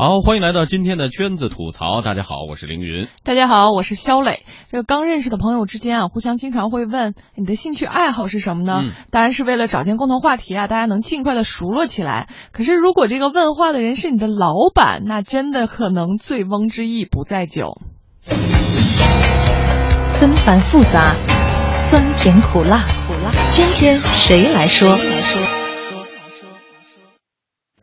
好，欢迎来到今天的圈子吐槽。大家好，我是凌云。大家好，我是肖磊。这个刚认识的朋友之间啊，互相经常会问你的兴趣爱好是什么呢？嗯当然是为了找见共同话题啊，大家能尽快的熟络起来。可是如果这个问话的人是你的老板，那真的可能醉翁之意不在酒。纷繁复杂，酸甜苦辣，苦辣。今天谁来说？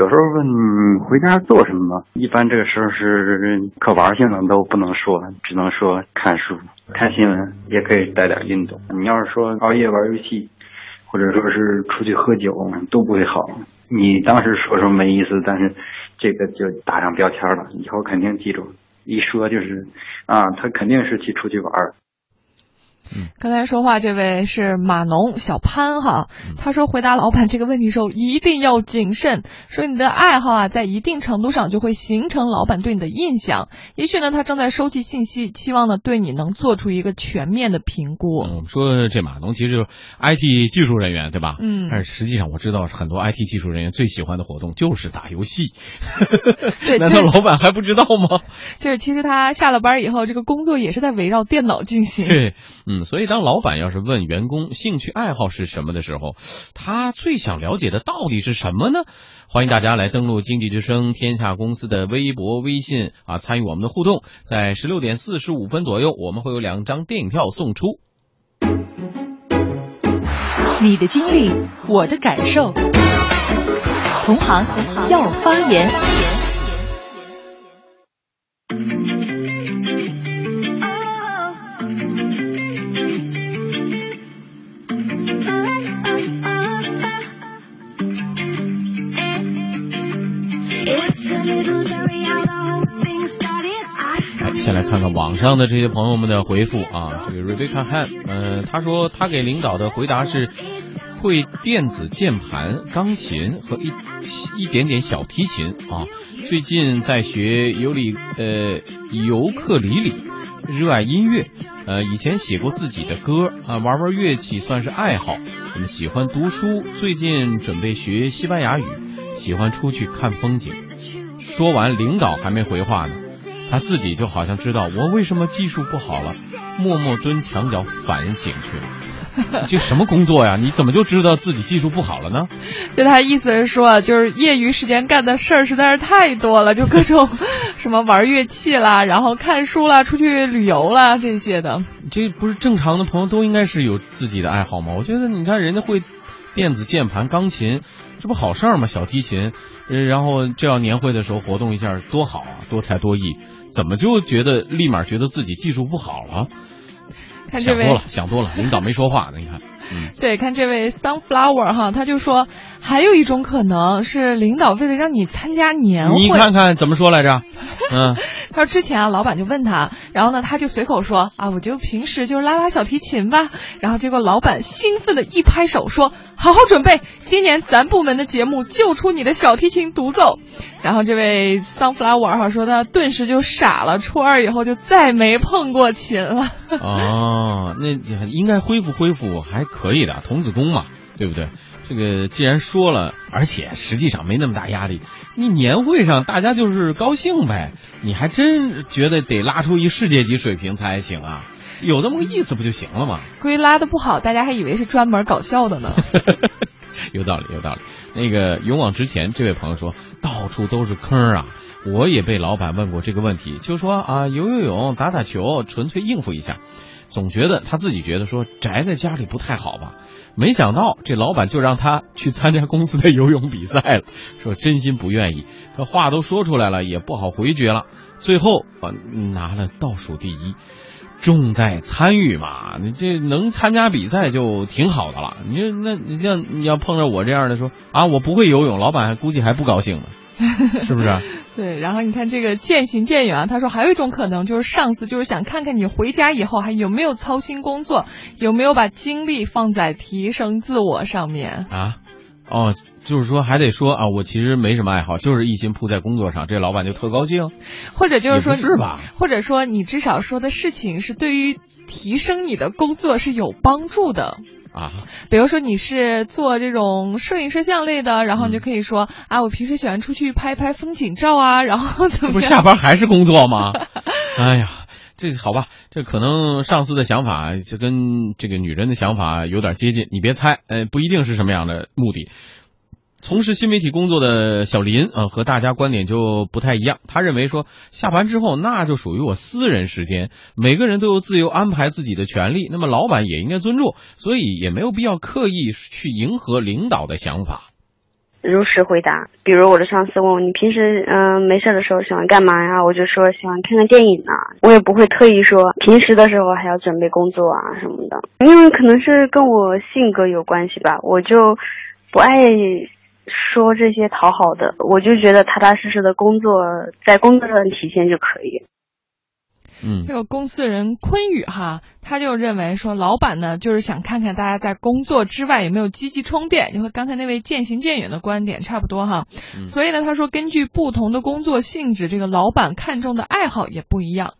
有时候问你回家做什么，一般这个时候是可玩性的都不能说，只能说看书、看新闻，也可以带点运动。你要是说熬夜玩游戏，或者说是出去喝酒，都不会好。你当时说说没意思，但是这个就打上标签了，以后肯定记住，一说就是啊，他肯定是去出去玩。刚才说话这位是码农小潘哈，他说回答老板这个问题时候一定要谨慎，说你的爱好啊，在一定程度上就会形成老板对你的印象。也许呢，他正在收集信息，期望呢对你能做出一个全面的评估。嗯，我们说这码农其实就是 IT 技术人员，对吧？嗯但是实际上我知道很多 IT 技术人员最喜欢的活动就是打游戏。对，难道就是老板还不知道吗？就是其实他下了班以后，这个工作也是在围绕电脑进行。对，嗯，所以当老板要是问员工兴趣爱好是什么的时候，他最想了解的到底是什么呢？欢迎大家来登录经济之声天下公司的微博、微信啊，参与我们的互动。在十六点四十五分左右，我们会有两张电影票送出。你的经历，我的感受。同行要发言。看看网上的这些朋友们的回复啊。这个 Rebecca Han，呃，他说他给领导的回答是会电子键盘、钢琴和一一点点小提琴啊。最近在学尤里呃尤克里里，热爱音乐，呃，以前写过自己的歌啊，玩玩乐器算是爱好。喜欢读书，最近准备学西班牙语，喜欢出去看风景。说完，领导还没回话呢。他自己就好像知道我为什么技术不好了，默默蹲墙角反省去了。这什么工作呀？你怎么就知道自己技术不好了呢？就他意思是说，就是业余时间干的事儿实在是太多了，就各种 什么玩乐器啦，然后看书啦，出去旅游啦这些的。这不是正常的朋友都应该是有自己的爱好吗？我觉得你看人家会电子键盘、钢琴，这不好事儿吗？小提琴，呃然后这要年会的时候活动一下，多好啊，多才多艺。怎么就觉得立马觉得自己技术不好了？看这位想多了，想多了。领导没说话呢，你看，嗯。对，看这位 sunflower 哈，他就说还有一种可能是领导为了让你参加年会，你看看怎么说来着？嗯，他说之前啊，老板就问他，然后呢，他就随口说啊，我就平时就拉拉小提琴吧。然后结果老板兴奋的一拍手说，好好准备，今年咱部门的节目就出你的小提琴独奏。然后这位 sunflower 哈说他顿时就傻了，初二以后就再没碰过琴了。哦，那应该恢复恢复还可以的，童子功嘛，对不对？这个既然说了，而且实际上没那么大压力，你年会上大家就是高兴呗，你还真觉得得拉出一世界级水平才行啊？有那么个意思不就行了吗？估计拉的不好，大家还以为是专门搞笑的呢。有道理，有道理。那个勇往直前，这位朋友说，到处都是坑啊。我也被老板问过这个问题，就说啊，游游泳、打打球，纯粹应付一下。总觉得他自己觉得说宅在家里不太好吧，没想到这老板就让他去参加公司的游泳比赛了，说真心不愿意，这话都说出来了，也不好回绝了。最后啊，拿了倒数第一。重在参与嘛，你这能参加比赛就挺好的了。你这那你像你要碰着我这样的说啊，我不会游泳，老板还估计还不高兴呢，是不是？对，然后你看这个渐行渐远啊，他说还有一种可能就是上司就是想看看你回家以后还有没有操心工作，有没有把精力放在提升自我上面。啊，哦，就是说还得说啊，我其实没什么爱好，就是一心扑在工作上，这老板就特高兴。或者就是说是吧？或者说你至少说的事情是对于提升你的工作是有帮助的。啊，比如说你是做这种摄影摄像类的，然后你就可以说、啊，我平时喜欢出去拍拍风景照啊，然后怎么不是？下班还是工作吗？哎呀，这好吧，这可能上司的想法就跟这个女人的想法有点接近，你别猜，呃，不一定是什么样的目的。从事新媒体工作的小林啊、呃和大家观点就不太一样。他认为说，下班之后那就属于我私人时间，每个人都有自由安排自己的权利，那么老板也应该尊重，所以也没有必要刻意去迎合领导的想法。如实回答。比如我的上司问我你平时嗯、没事的时候喜欢干嘛呀？我就说喜欢看看电影啊。我也不会特意说平时的时候还要准备工作啊什么的，因为可能是跟我性格有关系吧，我就不爱说这些讨好的，我就觉得踏踏实实的工作，在工作上体现就可以。嗯这个公司人昆宇哈，他就认为说，老板呢就是想看看大家在工作之外有没有积极充电，就和刚才那位渐行渐远的观点差不多哈。嗯所以呢，他说根据不同的工作性质，这个老板看重的爱好也不一样。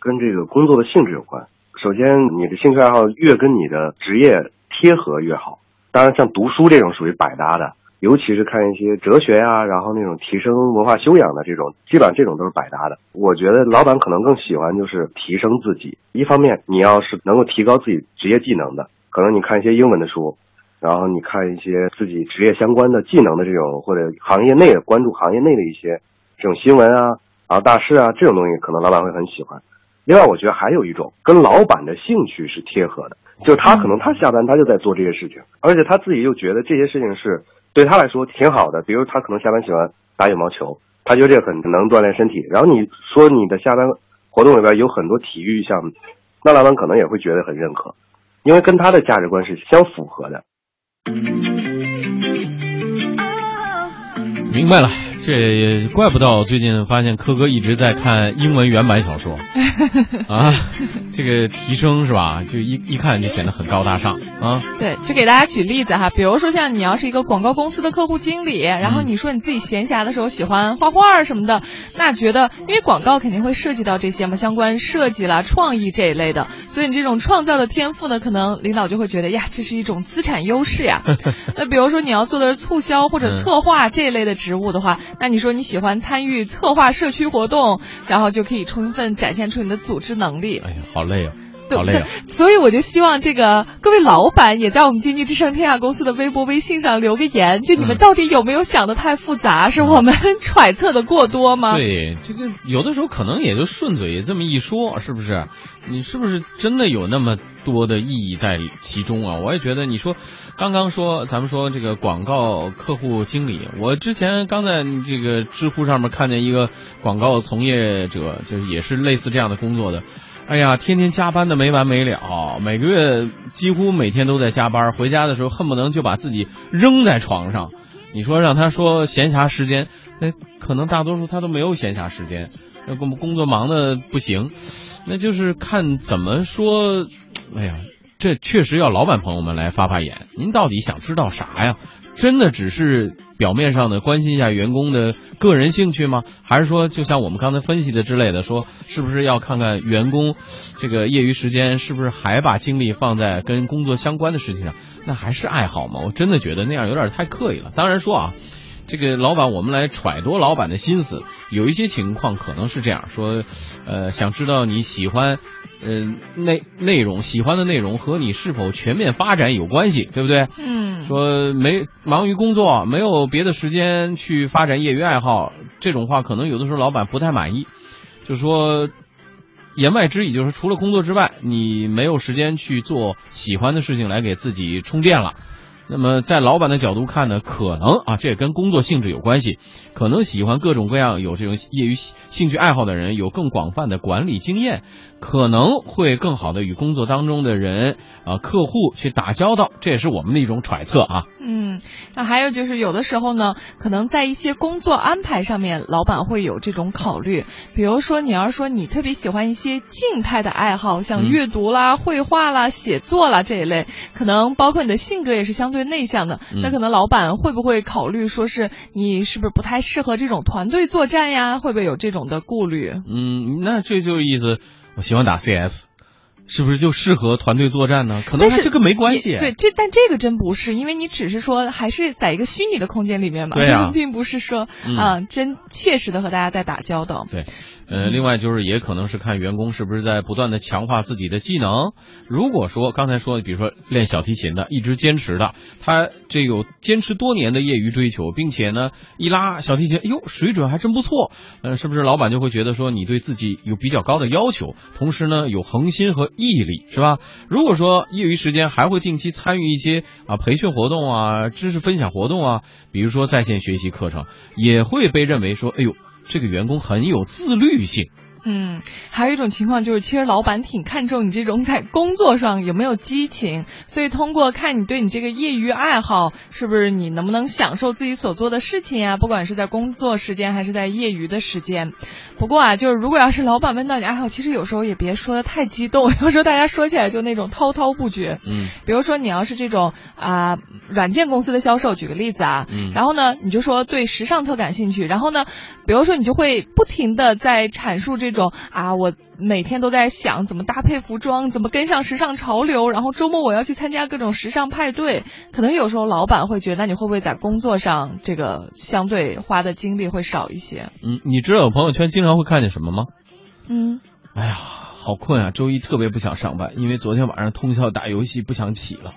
跟这个工作的性质有关。首先，你的兴趣爱好越跟你的职业贴合越好。当然，像读书这种属于百搭的，尤其是看一些哲学呀、然后那种提升文化修养的这种，基本上这种都是百搭的。我觉得老板可能更喜欢就是提升自己。一方面，你要是能够提高自己职业技能的，可能你看一些英文的书，然后你看一些自己职业相关的技能的这种，或者行业内的关注行业内的一些这种新闻啊，然后大事啊这种东西，可能老板会很喜欢。另外，我觉得还有一种跟老板的兴趣是贴合的，就是他可能他下班他就在做这些事情，而且他自己又觉得这些事情是对他来说挺好的。比如他可能下班喜欢打羽毛球，他觉得这个很能锻炼身体。然后你说你的下班活动里边有很多体育项目，那老板可能也会觉得很认可，因为跟他的价值观是相符合的。明白了，这也怪不到最近发现柯哥一直在看英文原版小说 啊，这个提升是吧？就一一看就显得很高大上啊。对，就给大家举例子哈，比如说像你要是一个广告公司的客户经理，然后你说你自己闲暇的时候喜欢画画什么的，那觉得因为广告肯定会涉及到这些嘛，相关设计啦、创意这一类的，所以你这种创造的天赋呢，可能领导就会觉得呀，这是一种资产优势呀。那比如说你要做的是促销或者策划这一类的职务的话，那你说你喜欢参与策划社区活动，然后就可以充分展现出你的组织能力。哎呀，好累啊，对好累啊。所以我就希望这个各位老板也在我们经济之声天下公司的微博、微信上留个言，就你们嗯到底有没有想的太复杂？是我们 揣测的过多吗？对，这个有的时候可能也就顺嘴这么一说，是不是？你是不是真的有那么多的意义在其中啊？我也觉得，你说刚刚说咱们说这个广告客户经理，我之前刚在这个知乎上面看见一个广告从业者，就是也是类似这样的工作的。哎呀，天天加班的没完没了，每个月几乎每天都在加班，回家的时候恨不能就把自己扔在床上。你说让他说闲暇时间，那可能大多数他都没有闲暇时间，那工工作忙的不行，那就是看怎么说。哎呀，这确实要老板朋友们来发发言，您到底想知道啥呀？真的只是表面上的关心一下员工的个人兴趣吗？还是说，就像我们刚才分析的之类的，说是不是要看看员工这个业余时间是不是还把精力放在跟工作相关的事情上？那还是爱好吗？我真的觉得那样有点太刻意了。当然说啊。这个老板，我们来揣度老板的心思。有一些情况可能是这样说，呃，想知道你喜欢，呃，内内容喜欢的内容和你是否全面发展有关系，对不对？嗯，说没忙于工作，没有别的时间去发展业余爱好，这种话可能有的时候老板不太满意。就说言外之意就是，除了工作之外，你没有时间去做喜欢的事情来给自己充电了。那么，在老板的角度看呢，可能啊，这也跟工作性质有关系。可能喜欢各种各样有这种业余兴趣爱好的人，有更广泛的管理经验，可能会更好的与工作当中的人啊、客户去打交道。这也是我们的一种揣测啊。嗯，那还有就是有的时候呢，可能在一些工作安排上面，老板会有这种考虑。比如说，你要说你特别喜欢一些静态的爱好，像阅读啦、绘画啦、写作啦这一类，可能包括你的性格也是相对内向的，嗯那可能老板会不会考虑说是你是不是不太适合这种团队作战呀？会不会有这种的顾虑？嗯，那这就意思，我喜欢打 CS，是不是就适合团队作战呢？可能但是这个没关系。对，这但这个真不是，因为你只是说还是在一个虚拟的空间里面嘛，对啊并不是说嗯啊、真切实的和大家在打交道。对，呃，另外就是也可能是看员工是不是在不断的强化自己的技能。如果说刚才说的，比如说练小提琴的，一直坚持的，他这有坚持多年的业余追求，并且呢，一拉小提琴，哎呦，水准还真不错。呃，是不是老板就会觉得说你对自己有比较高的要求，同时呢有恒心和毅力，是吧？如果说业余时间还会定期参与一些啊培训活动啊、知识分享活动啊，比如说在线学习课程，也会被认为说，哎呦。这个员工很有自律性，嗯，还有一种情况就是，其实老板挺看重你这种在工作上有没有激情，所以通过看你对你这个业余爱好，是不是你能不能享受自己所做的事情啊？不管是在工作时间还是在业余的时间。不过啊，就是如果要是老板问到你爱好，其实有时候也别说的太激动，有时候大家说起来就那种滔滔不绝。嗯比如说你要是这种啊、软件公司的销售，举个例子啊，嗯然后呢你就说对时尚特感兴趣，然后呢，比如说你就会不停的在阐述这种啊，我每天都在想怎么搭配服装，怎么跟上时尚潮流，然后周末我要去参加各种时尚派对，可能有时候老板会觉得，那你会不会在工作上这个相对花的精力会少一些？嗯，你知道我朋友圈经常会看见什么吗？嗯，哎呀，好困啊！周一特别不想上班，因为昨天晚上通宵打游戏，不想起了。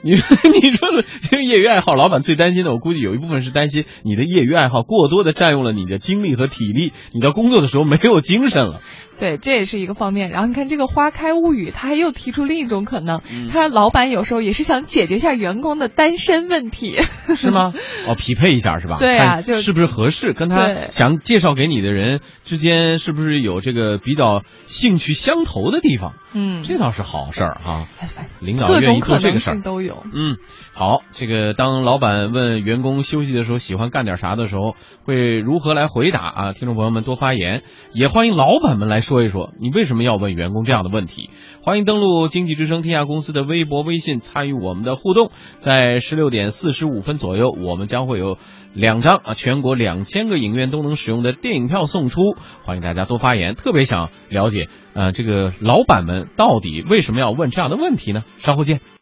你你说的这个业余爱好，老板最担心的，我估计有一部分是担心你的业余爱好过多的占用了你的精力和体力，你到工作的时候没有精神了。对，这也是一个方面。然后你看这个花开物语，他还又提出另一种可能，嗯他说老板有时候也是想解决一下员工的单身问题。是吗？哦，匹配一下是吧？对啊就是不是合适，跟他想介绍给你的人之间是不是有这个比较兴趣相投的地方？嗯，这倒是好事儿哈。哎反领导各愿意做这个事儿性。都嗯，好，这个当老板问员工休息的时候喜欢干点啥的时候，会如何来回答啊？听众朋友们多发言，也欢迎老板们来说一说，你为什么要问员工这样的问题？欢迎登录经济之声天下公司的微博、微信参与我们的互动。在十六点四十五分左右，我们将会有两张啊全国两千个影院都能使用的电影票送出，欢迎大家多发言。特别想了解，呃，这个老板们到底为什么要问这样的问题呢？稍后见。